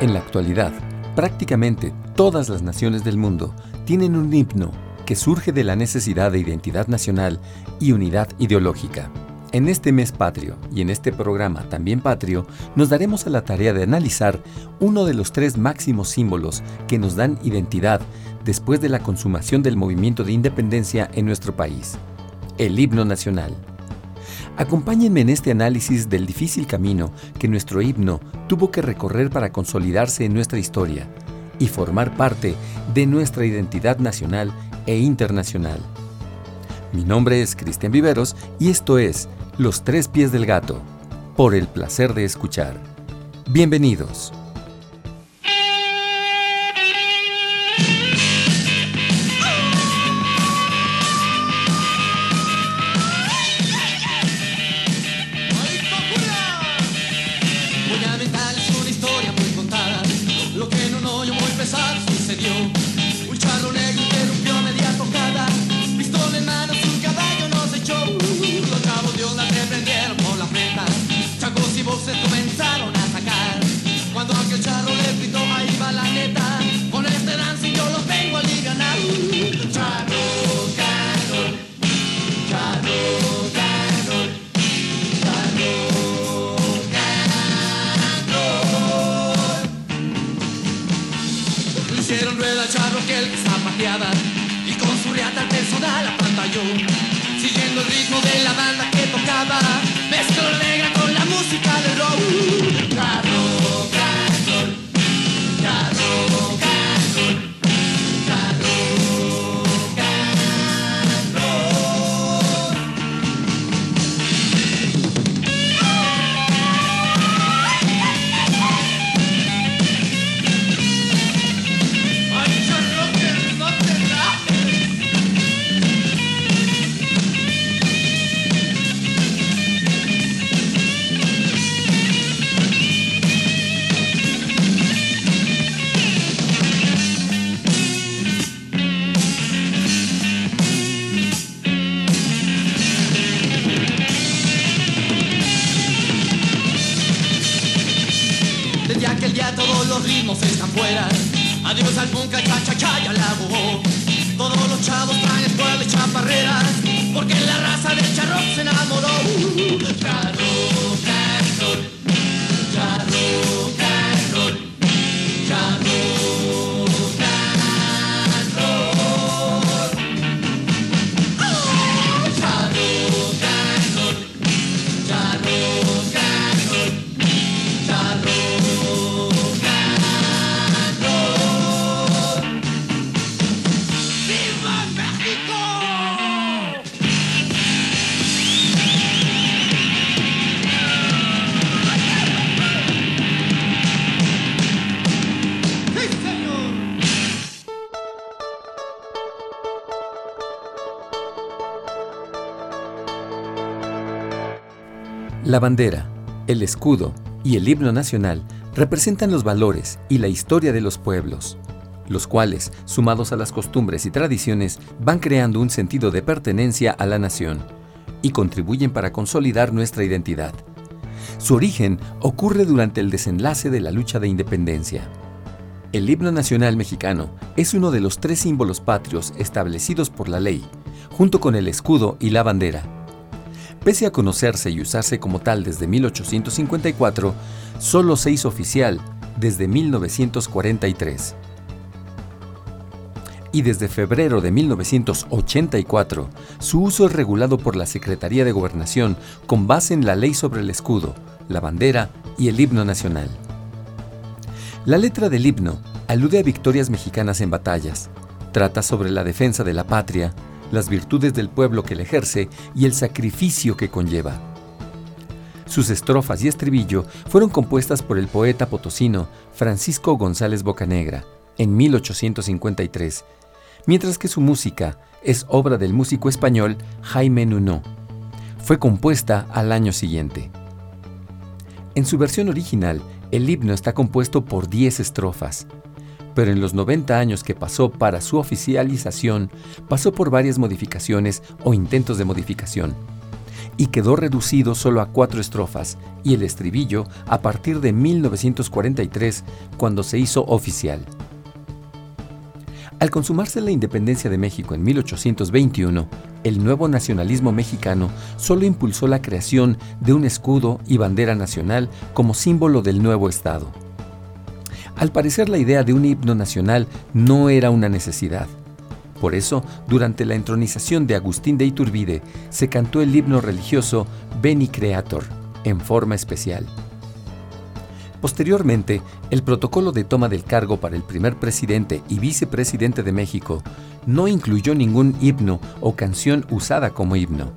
En la actualidad, prácticamente todas las naciones del mundo tienen un himno que surge de la necesidad de identidad nacional y unidad ideológica. En este mes patrio y en este programa también patrio, nos daremos a la tarea de analizar uno de los tres máximos símbolos que nos dan identidad después de la consumación del movimiento de independencia en nuestro país, el himno nacional. Acompáñenme en este análisis del difícil camino que nuestro himno tuvo que recorrer para consolidarse en nuestra historia y formar parte de nuestra identidad nacional e internacional. Mi nombre es Cristian Viveros y esto es Los Tres Pies del Gato, por el placer de escuchar. Bienvenidos. La bandera, el escudo y el himno nacional representan los valores y la historia de los pueblos, los cuales, sumados a las costumbres y tradiciones, van creando un sentido de pertenencia a la nación y contribuyen para consolidar nuestra identidad. Su origen ocurre durante el desenlace de la lucha de independencia. El himno nacional mexicano es uno de los tres símbolos patrios establecidos por la ley, junto con el escudo y la bandera. Pese a conocerse y usarse como tal desde 1854, solo se hizo oficial desde 1943. y desde febrero de 1984 su uso es regulado por la Secretaría de Gobernación con base en la ley sobre el escudo, la bandera y el himno nacional. La letra del himno alude a victorias mexicanas en batallas, trata sobre la defensa de la patria, las virtudes del pueblo que le ejerce y el sacrificio que conlleva. Sus estrofas y estribillo fueron compuestas por el poeta potosino Francisco González Bocanegra en 1853, mientras que su música es obra del músico español Jaime Nuno. Fue compuesta al año siguiente. En su versión original, el himno está compuesto por 10 estrofas, pero en los 90 años que pasó para su oficialización, pasó por varias modificaciones o intentos de modificación, y quedó reducido solo a cuatro estrofas y el estribillo a partir de 1943, cuando se hizo oficial. Al consumarse la independencia de México en 1821, el nuevo nacionalismo mexicano solo impulsó la creación de un escudo y bandera nacional como símbolo del nuevo Estado. Al parecer la idea de un himno nacional no era una necesidad. Por eso, durante la entronización de Agustín de Iturbide, se cantó el himno religioso Beni Creator, en forma especial. Posteriormente, el protocolo de toma del cargo para el primer presidente y vicepresidente de México no incluyó ningún himno o canción usada como himno.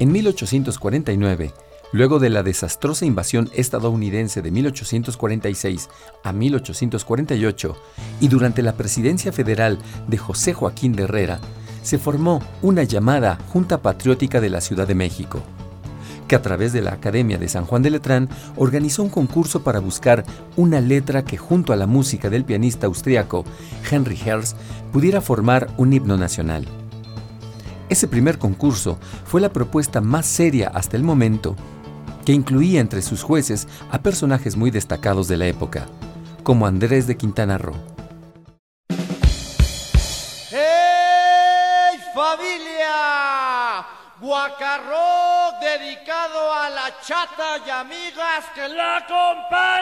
En 1849, luego de la desastrosa invasión estadounidense de 1846 a 1848 y durante la presidencia federal de José Joaquín de Herrera, se formó una llamada Junta Patriótica de la Ciudad de México que a través de la Academia de San Juan de Letrán organizó un concurso para buscar una letra que junto a la música del pianista austriaco Henry Herz pudiera formar un himno nacional. Ese primer concurso fue la propuesta más seria hasta el momento, que incluía entre sus jueces a personajes muy destacados de la época, como Andrés de Quintana Roo. ¡Hey, familia! Guacarro dedicado a la chata y amigas que la acompañan.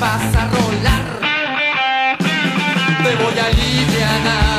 Vas a rolar. Te voy a aliviar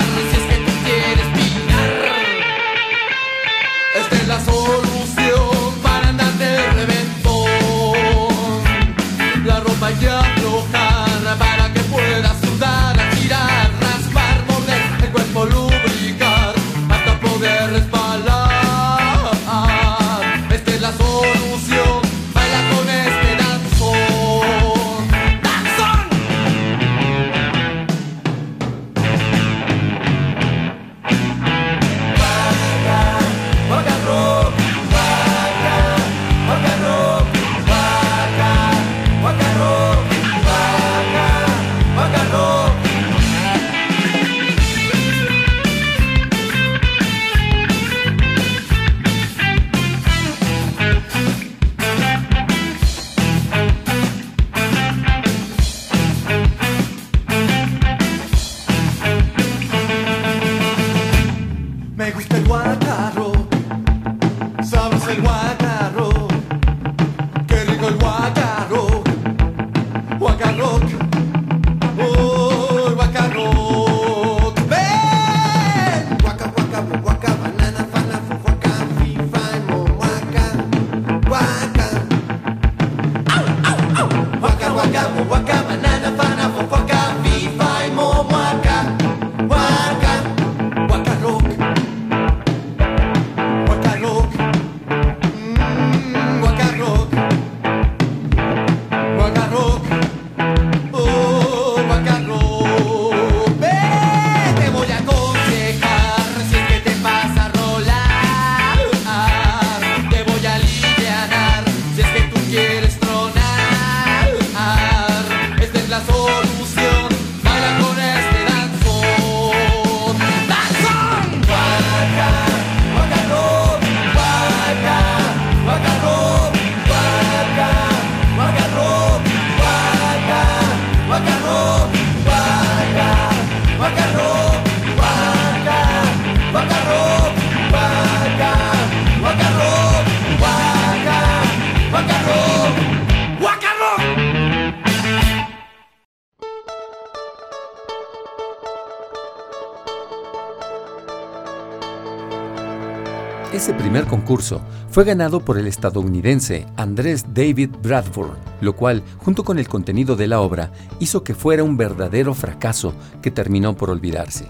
concurso fue ganado por el estadounidense Andrés David Bradford, lo cual, junto con el contenido de la obra, hizo que fuera un verdadero fracaso que terminó por olvidarse.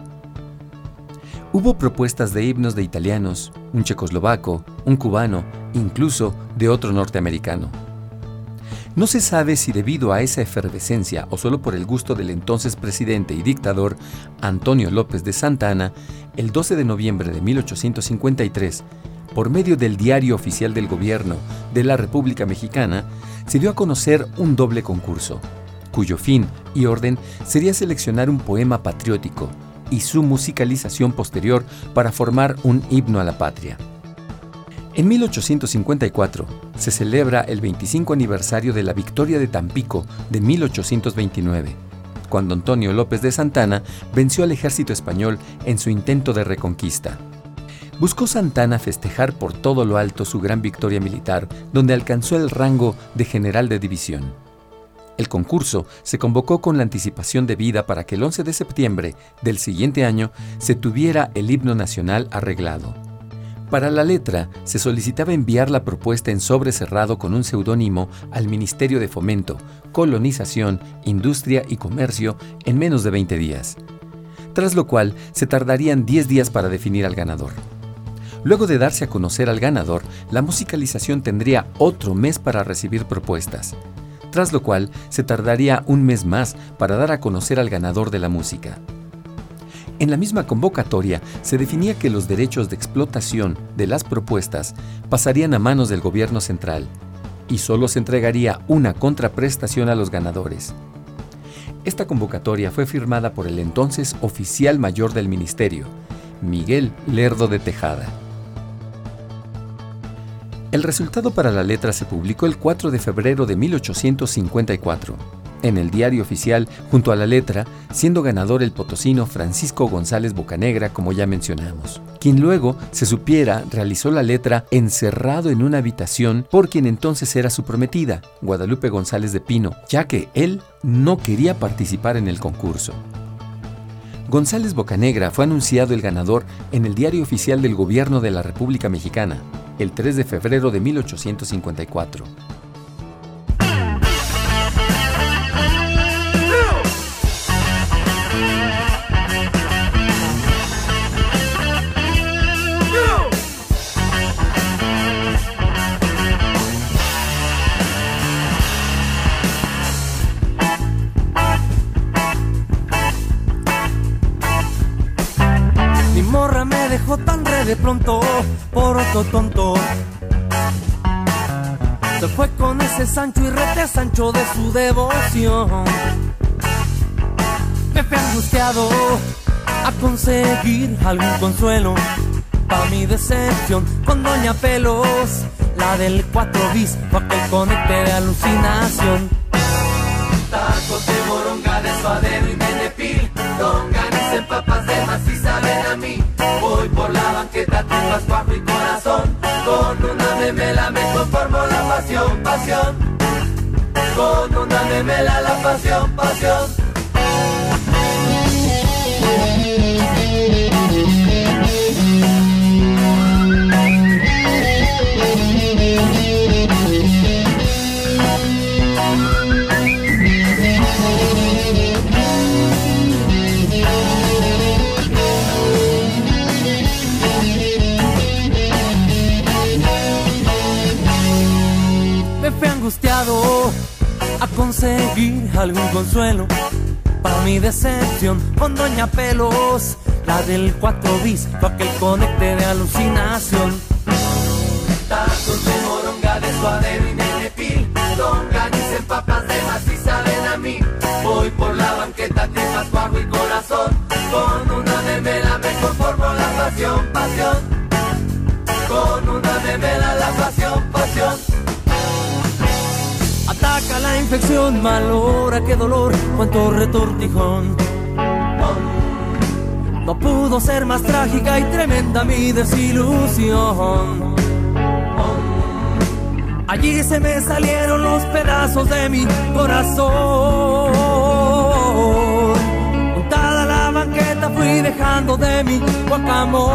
Hubo propuestas de himnos de italianos, un checoslovaco, un cubano, incluso de otro norteamericano. No se sabe si debido a esa efervescencia o solo por el gusto del entonces presidente y dictador Antonio López de Santa Anna, el 12 de noviembre de 1853, por medio del diario oficial del gobierno de la República Mexicana, se dio a conocer un doble concurso, cuyo fin y orden sería seleccionar un poema patriótico y su musicalización posterior para formar un himno a la patria. En 1854 se celebra el 25 aniversario de la victoria de Tampico de 1829, cuando Antonio López de Santana venció al ejército español en su intento de reconquista. Buscó Santana festejar por todo lo alto su gran victoria militar, donde alcanzó el rango de general de división. El concurso se convocó con la anticipación debida para que el 11 de septiembre del siguiente año se tuviera el himno nacional arreglado. Para la letra, se solicitaba enviar la propuesta en sobre cerrado con un seudónimo al Ministerio de Fomento, Colonización, Industria y Comercio en menos de 20 días, tras lo cual se tardarían 10 días para definir al ganador. Luego de darse a conocer al ganador, la musicalización tendría otro mes para recibir propuestas, tras lo cual se tardaría un mes más para dar a conocer al ganador de la música. En la misma convocatoria se definía que los derechos de explotación de las propuestas pasarían a manos del gobierno central y solo se entregaría una contraprestación a los ganadores. Esta convocatoria fue firmada por el entonces oficial mayor del ministerio, Miguel Lerdo de Tejada. El resultado para la letra se publicó el 4 de febrero de 1854 en el diario oficial junto a la letra, siendo ganador el potosino Francisco González Bocanegra, como ya mencionamos, quien luego, se supiera, realizó la letra encerrado en una habitación por quien entonces era su prometida, Guadalupe González de Pino, ya que él no quería participar en el concurso. González Bocanegra fue anunciado el ganador en el diario oficial del gobierno de la República Mexicana, el 3 de febrero de 1854. De pronto por otro tonto. Se fue con ese Sancho y rete Sancho de su devoción. Fui angustiado a conseguir algún consuelo para mi decepción con Doña Pelos, la del 4 bis, aquel conecte de alucinación. Tacos de moronga de suadero y menepil, en papas de y saben a mí. Voy por la banqueta, tengo cuajo y corazón. Con una memela me conformo la pasión, pasión. Con una memela la pasión, pasión. A conseguir algún consuelo para mi decepción con Doña Pelos, la del 4 bis, fue aquel conecte de alucinación. Tacos de moronga de suadero y nenepil, longaniza en papas de y saben a mí. Voy por la La infección, mal hora, qué dolor, cuánto retortijón. No pudo ser más trágica y tremenda mi desilusión. Allí se me salieron los pedazos de mi corazón. Montada a la banqueta fui dejando de mi guacamole.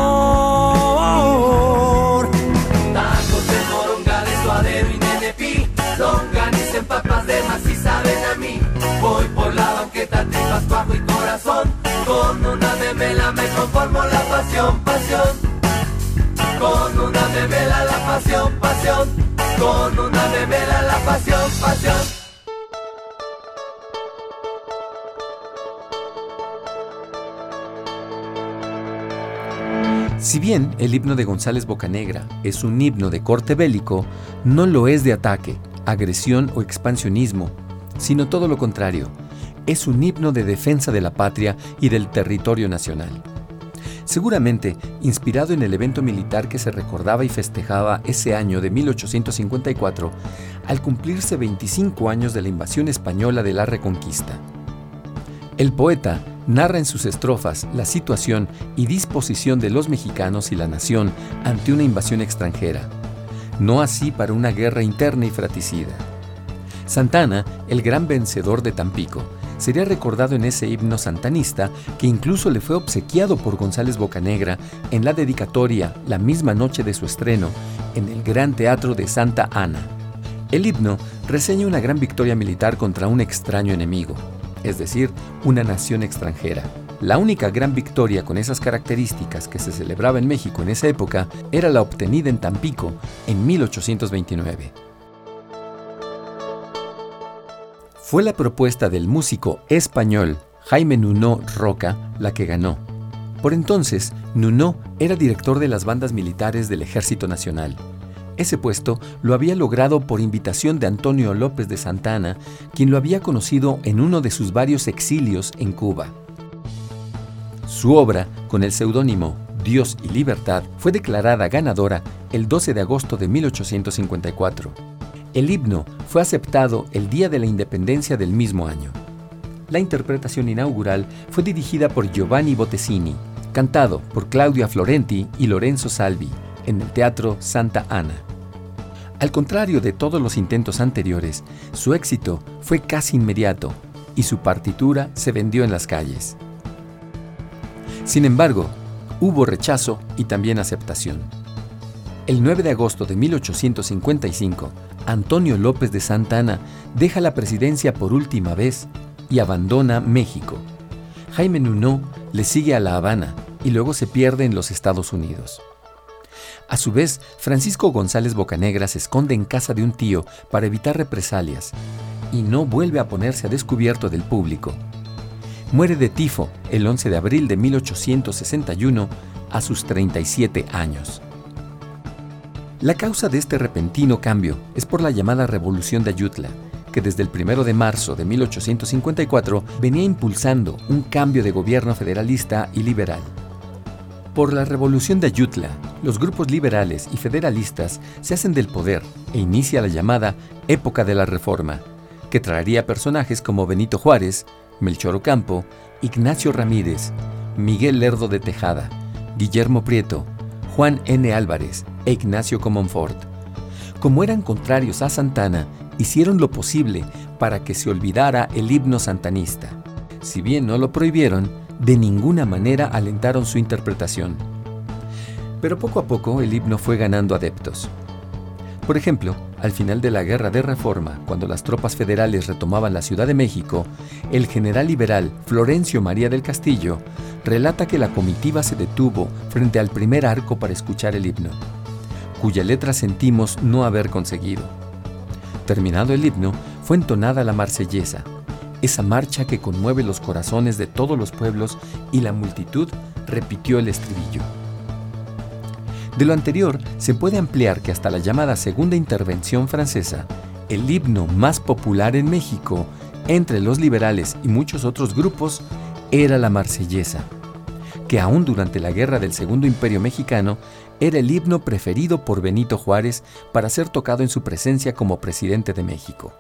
Tacos de morongales, suadero y de tenepí, longa dicen papas de más y saben a mí. Voy por la banqueta, tripas, bajo y corazón. Con una memela me conformo la pasión, pasión. Con una memela la pasión, pasión. Con una memela la pasión, pasión. Si bien el himno de González Bocanegra es un himno de corte bélico, no lo es de ataque, agresión o expansionismo, sino todo lo contrario. Es un himno de defensa de la patria y del territorio nacional. Seguramente inspirado en el evento militar que se recordaba y festejaba ese año de 1854, al cumplirse 25 años de la invasión española de la Reconquista. El poeta narra en sus estrofas la situación y disposición de los mexicanos y la nación ante una invasión extranjera, no así para una guerra interna y fratricida. Santana, el gran vencedor de Tampico, sería recordado en ese himno santanista que incluso le fue obsequiado por González Bocanegra en la dedicatoria la misma noche de su estreno en el Gran Teatro de Santa Ana. El himno reseña una gran victoria militar contra un extraño enemigo, es decir, una nación extranjera. La única gran victoria con esas características que se celebraba en México en esa época era la obtenida en Tampico en 1829. Fue la propuesta del músico español Jaime Nuno Roca la que ganó. Por entonces, Nuno era director de las bandas militares del Ejército Nacional ese puesto lo había logrado por invitación de Antonio López de Santana, quien lo había conocido en uno de sus varios exilios en Cuba. Su obra, con el seudónimo Dios y Libertad, fue declarada ganadora el 12 de agosto de 1854. El himno fue aceptado el día de la independencia del mismo año. La interpretación inaugural fue dirigida por Giovanni Bottesini, cantado por Claudia Florenti y Lorenzo Salvi, en el Teatro Santa Ana. Al contrario de todos los intentos anteriores, su éxito fue casi inmediato y su partitura se vendió en las calles. Sin embargo, hubo rechazo y también aceptación. El 9 de agosto de 1855, Antonio López de Santa Ana deja la presidencia por última vez y abandona México. Jaime Nuno le sigue a La Habana y luego se pierde en los Estados Unidos. A su vez, Francisco González Bocanegra se esconde en casa de un tío para evitar represalias y no vuelve a ponerse a descubierto del público. Muere de tifo el 11 de abril de 1861 a sus 37 años. La causa de este repentino cambio es por la llamada Revolución de Ayutla, que desde el 1 de marzo de 1854 venía impulsando un cambio de gobierno federalista y liberal. Por la revolución de Ayutla, los grupos liberales y federalistas se hacen del poder e inicia la llamada época de la reforma, que traería personajes como Benito Juárez, Melchor Ocampo, Ignacio Ramírez, Miguel Lerdo de Tejada, Guillermo Prieto, Juan N. Álvarez e Ignacio Comonfort. Como eran contrarios a Santana, hicieron lo posible para que se olvidara el himno santanista. Si bien no lo prohibieron, de ninguna manera alentaron su interpretación. Pero poco a poco el himno fue ganando adeptos. Por ejemplo, al final de la Guerra de Reforma, cuando las tropas federales retomaban la Ciudad de México, el general liberal Florencio María del Castillo relata que la comitiva se detuvo frente al primer arco para escuchar el himno, cuya letra sentimos no haber conseguido. Terminado el himno, fue entonada la marsellesa, esa marcha que conmueve los corazones de todos los pueblos y la multitud repitió el estribillo. De lo anterior, se puede ampliar que hasta la llamada Segunda Intervención Francesa, el himno más popular en México, entre los liberales y muchos otros grupos, era la marsellesa, que aún durante la guerra del Segundo Imperio Mexicano era el himno preferido por Benito Juárez para ser tocado en su presencia como presidente de México.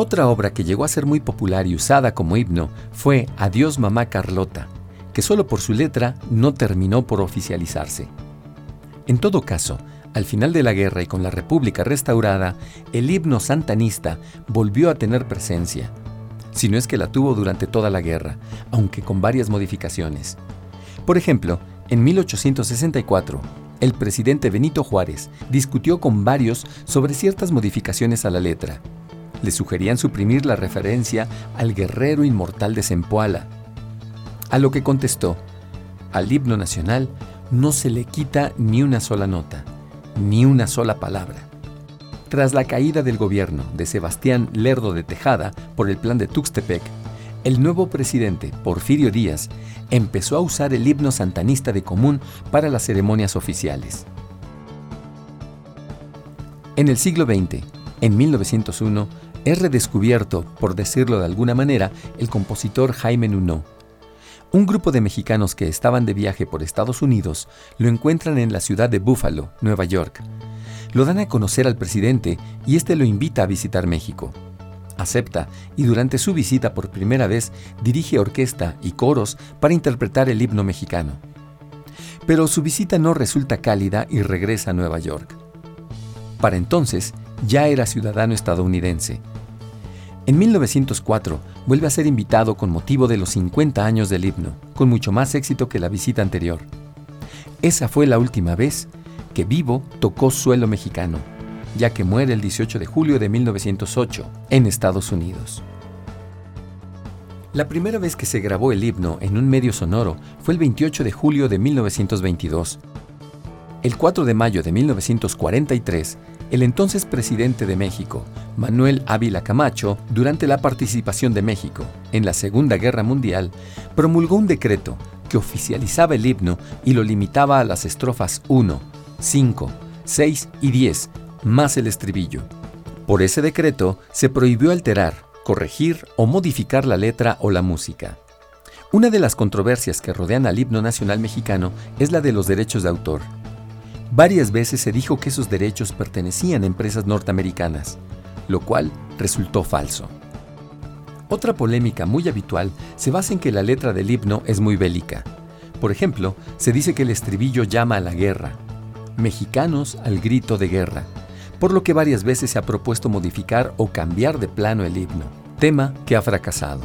Otra obra que llegó a ser muy popular y usada como himno fue Adiós Mamá Carlota, que solo por su letra no terminó por oficializarse. En todo caso, al final de la guerra y con la República restaurada, el himno santanista volvió a tener presencia, si no es que la tuvo durante toda la guerra, aunque con varias modificaciones. Por ejemplo, en 1864, el presidente Benito Juárez discutió con varios sobre ciertas modificaciones a la letra. Le sugerían suprimir la referencia al guerrero inmortal de Zempoala, a lo que contestó, al himno nacional no se le quita ni una sola nota, ni una sola palabra. Tras la caída del gobierno de Sebastián Lerdo de Tejada por el plan de Tuxtepec, el nuevo presidente, Porfirio Díaz, empezó a usar el himno santanista de común para las ceremonias oficiales. En el siglo XX, en 1901, es redescubierto, por decirlo de alguna manera, el compositor Jaime Nuno. Un grupo de mexicanos que estaban de viaje por Estados Unidos lo encuentran en la ciudad de Buffalo, Nueva York. Lo dan a conocer al presidente y este lo invita a visitar México. Acepta y durante su visita por primera vez dirige orquesta y coros para interpretar el himno mexicano. Pero su visita no resulta cálida y regresa a Nueva York. Para entonces ya era ciudadano estadounidense. En 1904 vuelve a ser invitado con motivo de los 50 años del himno, con mucho más éxito que la visita anterior. Esa fue la última vez que Vivo tocó suelo mexicano, ya que muere el 18 de julio de 1908 en Estados Unidos. La primera vez que se grabó el himno en un medio sonoro fue el 28 de julio de 1922. El 4 de mayo de 1943, el entonces presidente de México, Manuel Ávila Camacho, durante la participación de México en la Segunda Guerra Mundial, promulgó un decreto que oficializaba el himno y lo limitaba a las estrofas 1, 5, 6 y 10, más el estribillo. Por ese decreto se prohibió alterar, corregir o modificar la letra o la música. Una de las controversias que rodean al himno nacional mexicano es la de los derechos de autor. Varias veces se dijo que esos derechos pertenecían a empresas norteamericanas, lo cual resultó falso. Otra polémica muy habitual se basa en que la letra del himno es muy bélica. Por ejemplo, se dice que el estribillo llama a la guerra, mexicanos al grito de guerra, por lo que varias veces se ha propuesto modificar o cambiar de plano el himno, tema que ha fracasado.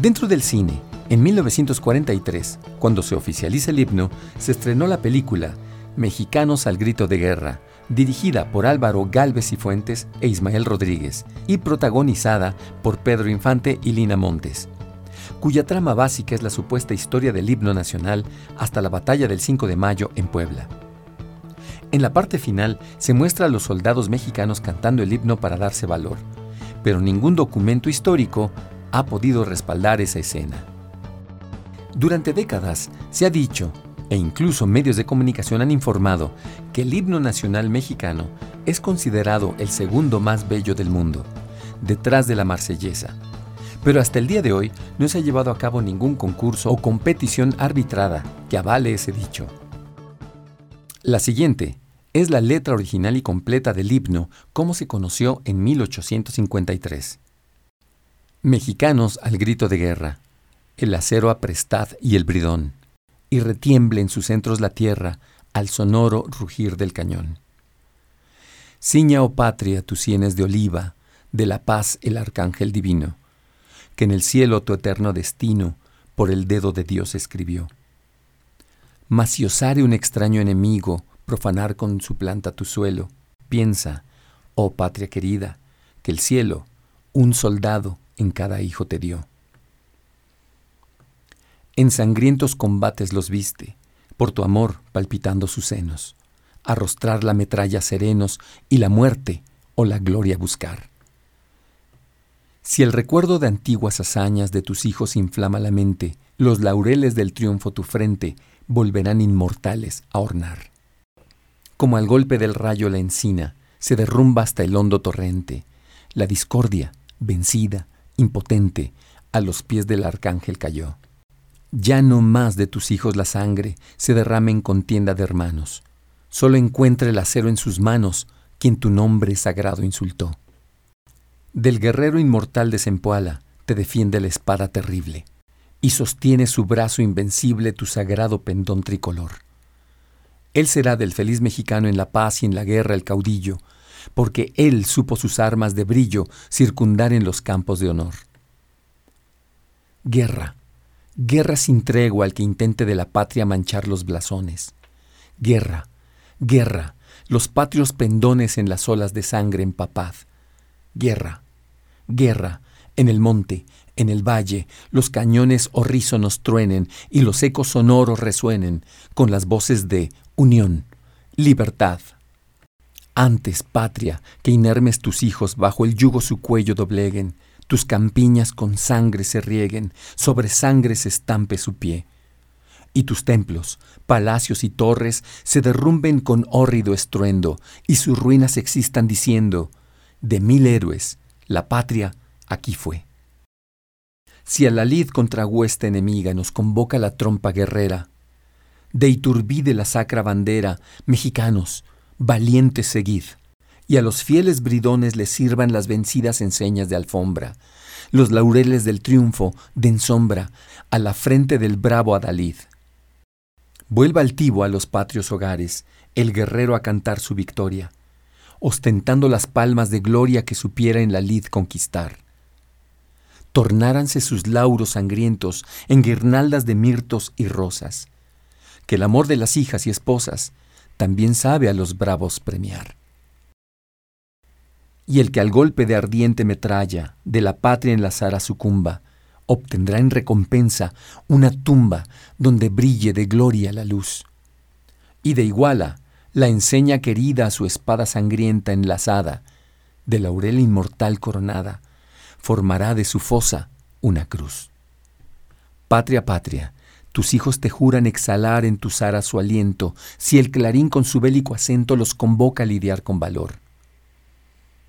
Dentro del cine, en 1943, cuando se oficializa el himno, se estrenó la película Mexicanos al Grito de Guerra, dirigida por Álvaro Galvez y Fuentes e Ismael Rodríguez, y protagonizada por Pedro Infante y Lina Montes, cuya trama básica es la supuesta historia del himno nacional hasta la batalla del 5 de mayo en Puebla. En la parte final se muestra a los soldados mexicanos cantando el himno para darse valor, pero ningún documento histórico ha podido respaldar esa escena. Durante décadas se ha dicho e incluso medios de comunicación han informado que el himno nacional mexicano es considerado el segundo más bello del mundo, detrás de la marsellesa. Pero hasta el día de hoy no se ha llevado a cabo ningún concurso o competición arbitrada que avale ese dicho. La siguiente es la letra original y completa del himno como se conoció en 1853. Mexicanos al grito de guerra, el acero aprestad y el bridón y retiemble en sus centros la tierra al sonoro rugir del cañón. Ciña, oh patria, tus sienes de oliva, de la paz el arcángel divino, que en el cielo tu eterno destino por el dedo de Dios escribió. Mas si osare un extraño enemigo profanar con su planta tu suelo, piensa, oh patria querida, que el cielo un soldado en cada hijo te dio. En sangrientos combates los viste, por tu amor palpitando sus senos, arrostrar la metralla serenos y la muerte o la gloria buscar. Si el recuerdo de antiguas hazañas de tus hijos inflama la mente, los laureles del triunfo tu frente volverán inmortales a ornar. Como al golpe del rayo la encina, se derrumba hasta el hondo torrente, la discordia, vencida, impotente, a los pies del arcángel cayó. Ya no más de tus hijos la sangre se derrame en contienda de hermanos. Solo encuentre el acero en sus manos quien tu nombre sagrado insultó. Del guerrero inmortal de Zempoala te defiende la espada terrible, y sostiene su brazo invencible tu sagrado pendón tricolor. Él será del feliz mexicano en la paz y en la guerra el caudillo, porque él supo sus armas de brillo circundar en los campos de honor. Guerra, Guerra sin tregua al que intente de la patria manchar los blasones. Guerra, guerra, los patrios pendones en las olas de sangre empapad. Guerra, guerra, en el monte, en el valle, los cañones horrísonos truenen y los ecos sonoros resuenen con las voces de unión, libertad. Antes, patria, que inermes tus hijos bajo el yugo su cuello dobleguen, tus campiñas con sangre se rieguen, sobre sangre se estampe su pie. Y tus templos, palacios y torres se derrumben con hórrido estruendo, y sus ruinas existan diciendo, de mil héroes, la patria aquí fue. Si a la lid contra huesta enemiga nos convoca la trompa guerrera, de Iturbide la sacra bandera, mexicanos, valientes seguid, y a los fieles bridones les sirvan las vencidas enseñas de alfombra, los laureles del triunfo den sombra a la frente del bravo Adalid. Vuelva altivo a los patrios hogares, el guerrero a cantar su victoria, ostentando las palmas de gloria que supiera en la lid conquistar. Tornáranse sus lauros sangrientos en guirnaldas de mirtos y rosas, que el amor de las hijas y esposas también sabe a los bravos premiar. Y el que al golpe de ardiente metralla de la patria enlazara sucumba, obtendrá en recompensa una tumba donde brille de gloria la luz. Y de iguala la enseña querida a su espada sangrienta enlazada, de laurel inmortal coronada, formará de su fosa una cruz. Patria, patria, tus hijos te juran exhalar en tus aras su aliento, si el clarín con su bélico acento los convoca a lidiar con valor.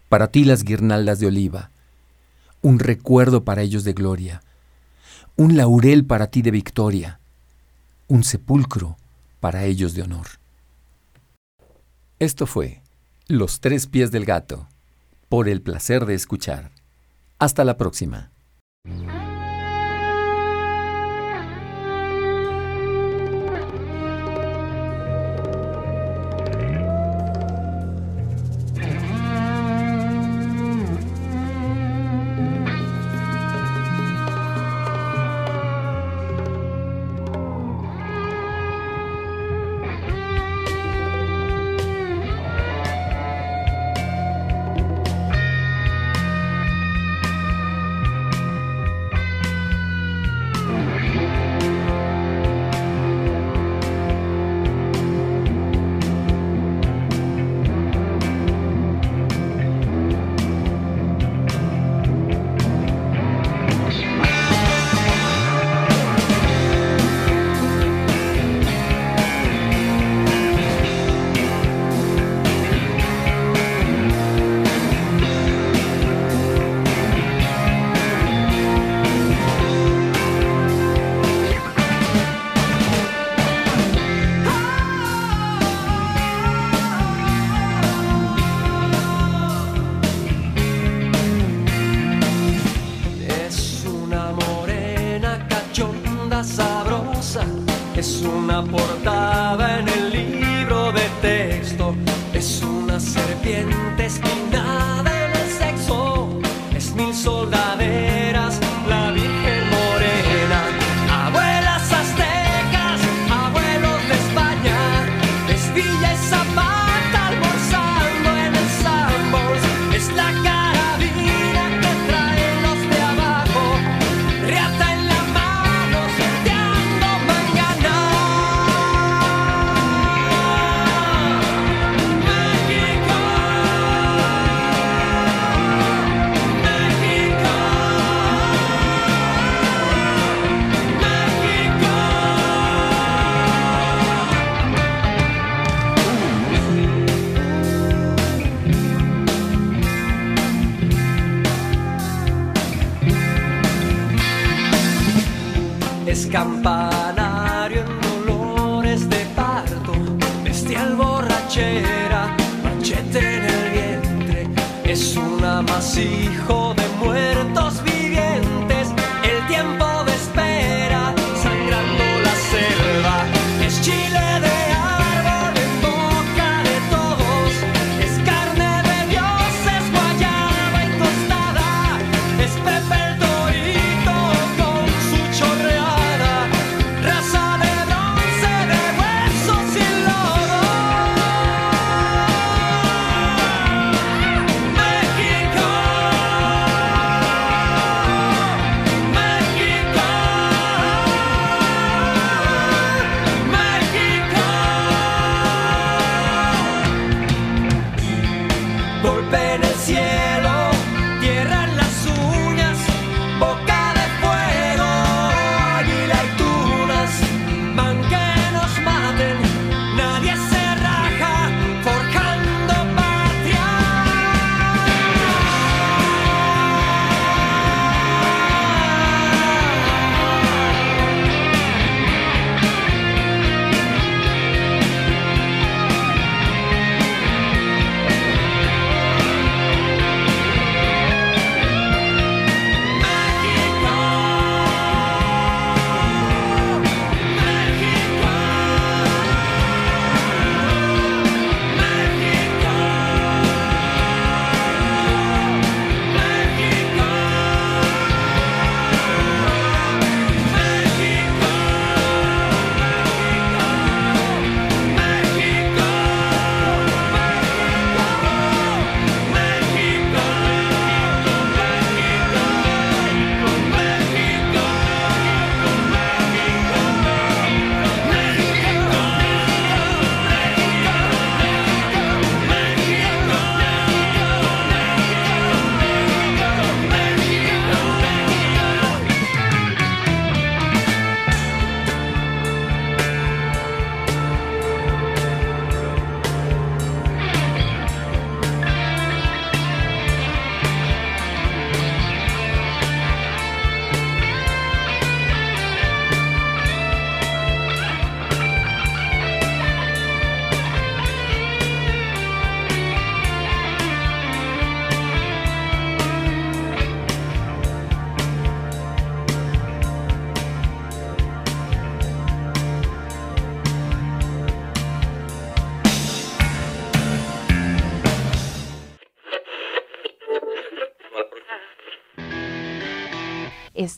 Para ti las guirnaldas de oliva, un recuerdo para ellos de gloria, un laurel para ti de victoria, un sepulcro para ellos de honor. Esto fue Los tres pies del gato, por el placer de escuchar. Hasta la próxima.